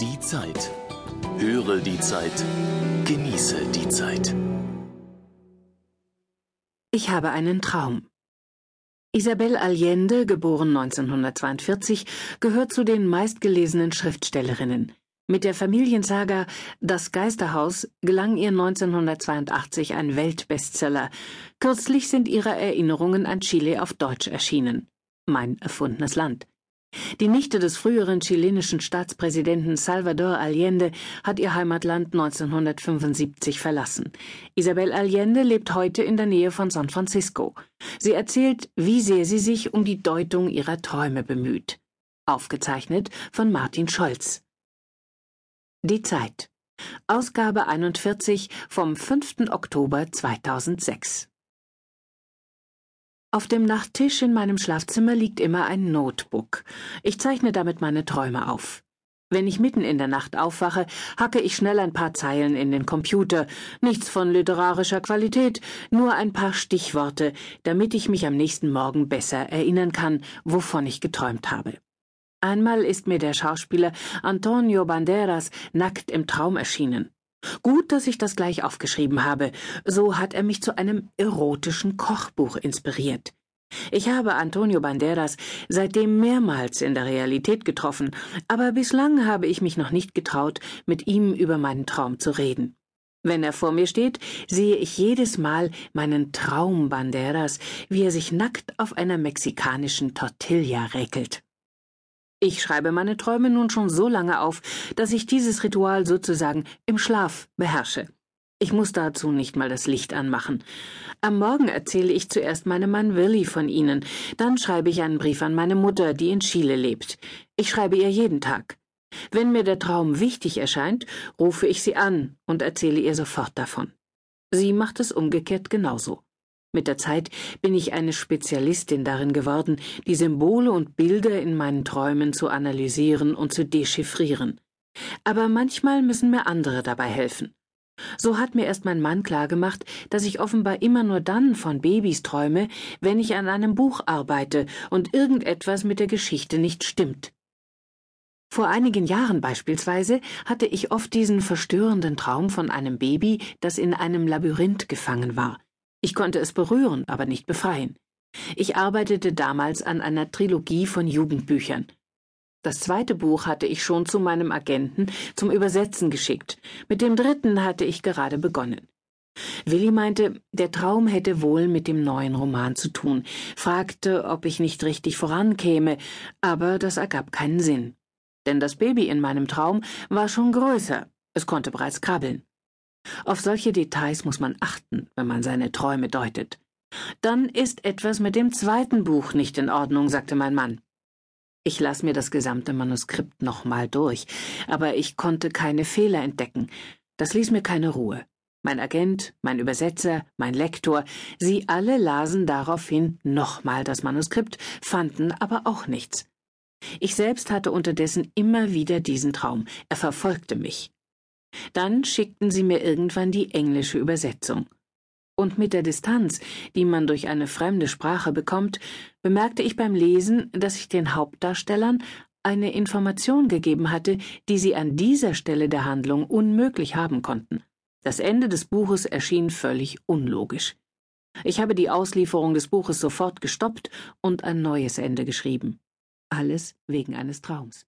Die Zeit. Höre die Zeit. Genieße die Zeit. Ich habe einen Traum. Isabel Allende, geboren 1942, gehört zu den meistgelesenen Schriftstellerinnen. Mit der Familiensaga Das Geisterhaus gelang ihr 1982 ein Weltbestseller. Kürzlich sind ihre Erinnerungen an Chile auf Deutsch erschienen. Mein erfundenes Land. Die Nichte des früheren chilenischen Staatspräsidenten Salvador Allende hat ihr Heimatland 1975 verlassen. Isabel Allende lebt heute in der Nähe von San Francisco. Sie erzählt, wie sehr sie sich um die Deutung ihrer Träume bemüht. Aufgezeichnet von Martin Scholz. Die Zeit. Ausgabe 41 vom 5. Oktober 2006. Auf dem Nachttisch in meinem Schlafzimmer liegt immer ein Notebook. Ich zeichne damit meine Träume auf. Wenn ich mitten in der Nacht aufwache, hacke ich schnell ein paar Zeilen in den Computer. Nichts von literarischer Qualität, nur ein paar Stichworte, damit ich mich am nächsten Morgen besser erinnern kann, wovon ich geträumt habe. Einmal ist mir der Schauspieler Antonio Banderas nackt im Traum erschienen. Gut, dass ich das gleich aufgeschrieben habe. So hat er mich zu einem erotischen Kochbuch inspiriert. Ich habe Antonio Banderas seitdem mehrmals in der Realität getroffen, aber bislang habe ich mich noch nicht getraut, mit ihm über meinen Traum zu reden. Wenn er vor mir steht, sehe ich jedes Mal meinen Traum Banderas, wie er sich nackt auf einer mexikanischen Tortilla räkelt. Ich schreibe meine Träume nun schon so lange auf, dass ich dieses Ritual sozusagen im Schlaf beherrsche. Ich muss dazu nicht mal das Licht anmachen. Am Morgen erzähle ich zuerst meinem Mann Willi von Ihnen, dann schreibe ich einen Brief an meine Mutter, die in Chile lebt. Ich schreibe ihr jeden Tag. Wenn mir der Traum wichtig erscheint, rufe ich sie an und erzähle ihr sofort davon. Sie macht es umgekehrt genauso. Mit der Zeit bin ich eine Spezialistin darin geworden, die Symbole und Bilder in meinen Träumen zu analysieren und zu dechiffrieren. Aber manchmal müssen mir andere dabei helfen. So hat mir erst mein Mann klargemacht, dass ich offenbar immer nur dann von Babys träume, wenn ich an einem Buch arbeite und irgendetwas mit der Geschichte nicht stimmt. Vor einigen Jahren beispielsweise hatte ich oft diesen verstörenden Traum von einem Baby, das in einem Labyrinth gefangen war. Ich konnte es berühren, aber nicht befreien. Ich arbeitete damals an einer Trilogie von Jugendbüchern. Das zweite Buch hatte ich schon zu meinem Agenten zum Übersetzen geschickt. Mit dem dritten hatte ich gerade begonnen. Willi meinte, der Traum hätte wohl mit dem neuen Roman zu tun, fragte, ob ich nicht richtig vorankäme, aber das ergab keinen Sinn. Denn das Baby in meinem Traum war schon größer, es konnte bereits krabbeln. Auf solche Details muss man achten, wenn man seine Träume deutet. Dann ist etwas mit dem zweiten Buch nicht in Ordnung, sagte mein Mann. Ich las mir das gesamte Manuskript nochmal durch, aber ich konnte keine Fehler entdecken. Das ließ mir keine Ruhe. Mein Agent, mein Übersetzer, mein Lektor, sie alle lasen daraufhin nochmal das Manuskript, fanden aber auch nichts. Ich selbst hatte unterdessen immer wieder diesen Traum. Er verfolgte mich. Dann schickten sie mir irgendwann die englische Übersetzung. Und mit der Distanz, die man durch eine fremde Sprache bekommt, bemerkte ich beim Lesen, dass ich den Hauptdarstellern eine Information gegeben hatte, die sie an dieser Stelle der Handlung unmöglich haben konnten. Das Ende des Buches erschien völlig unlogisch. Ich habe die Auslieferung des Buches sofort gestoppt und ein neues Ende geschrieben. Alles wegen eines Traums.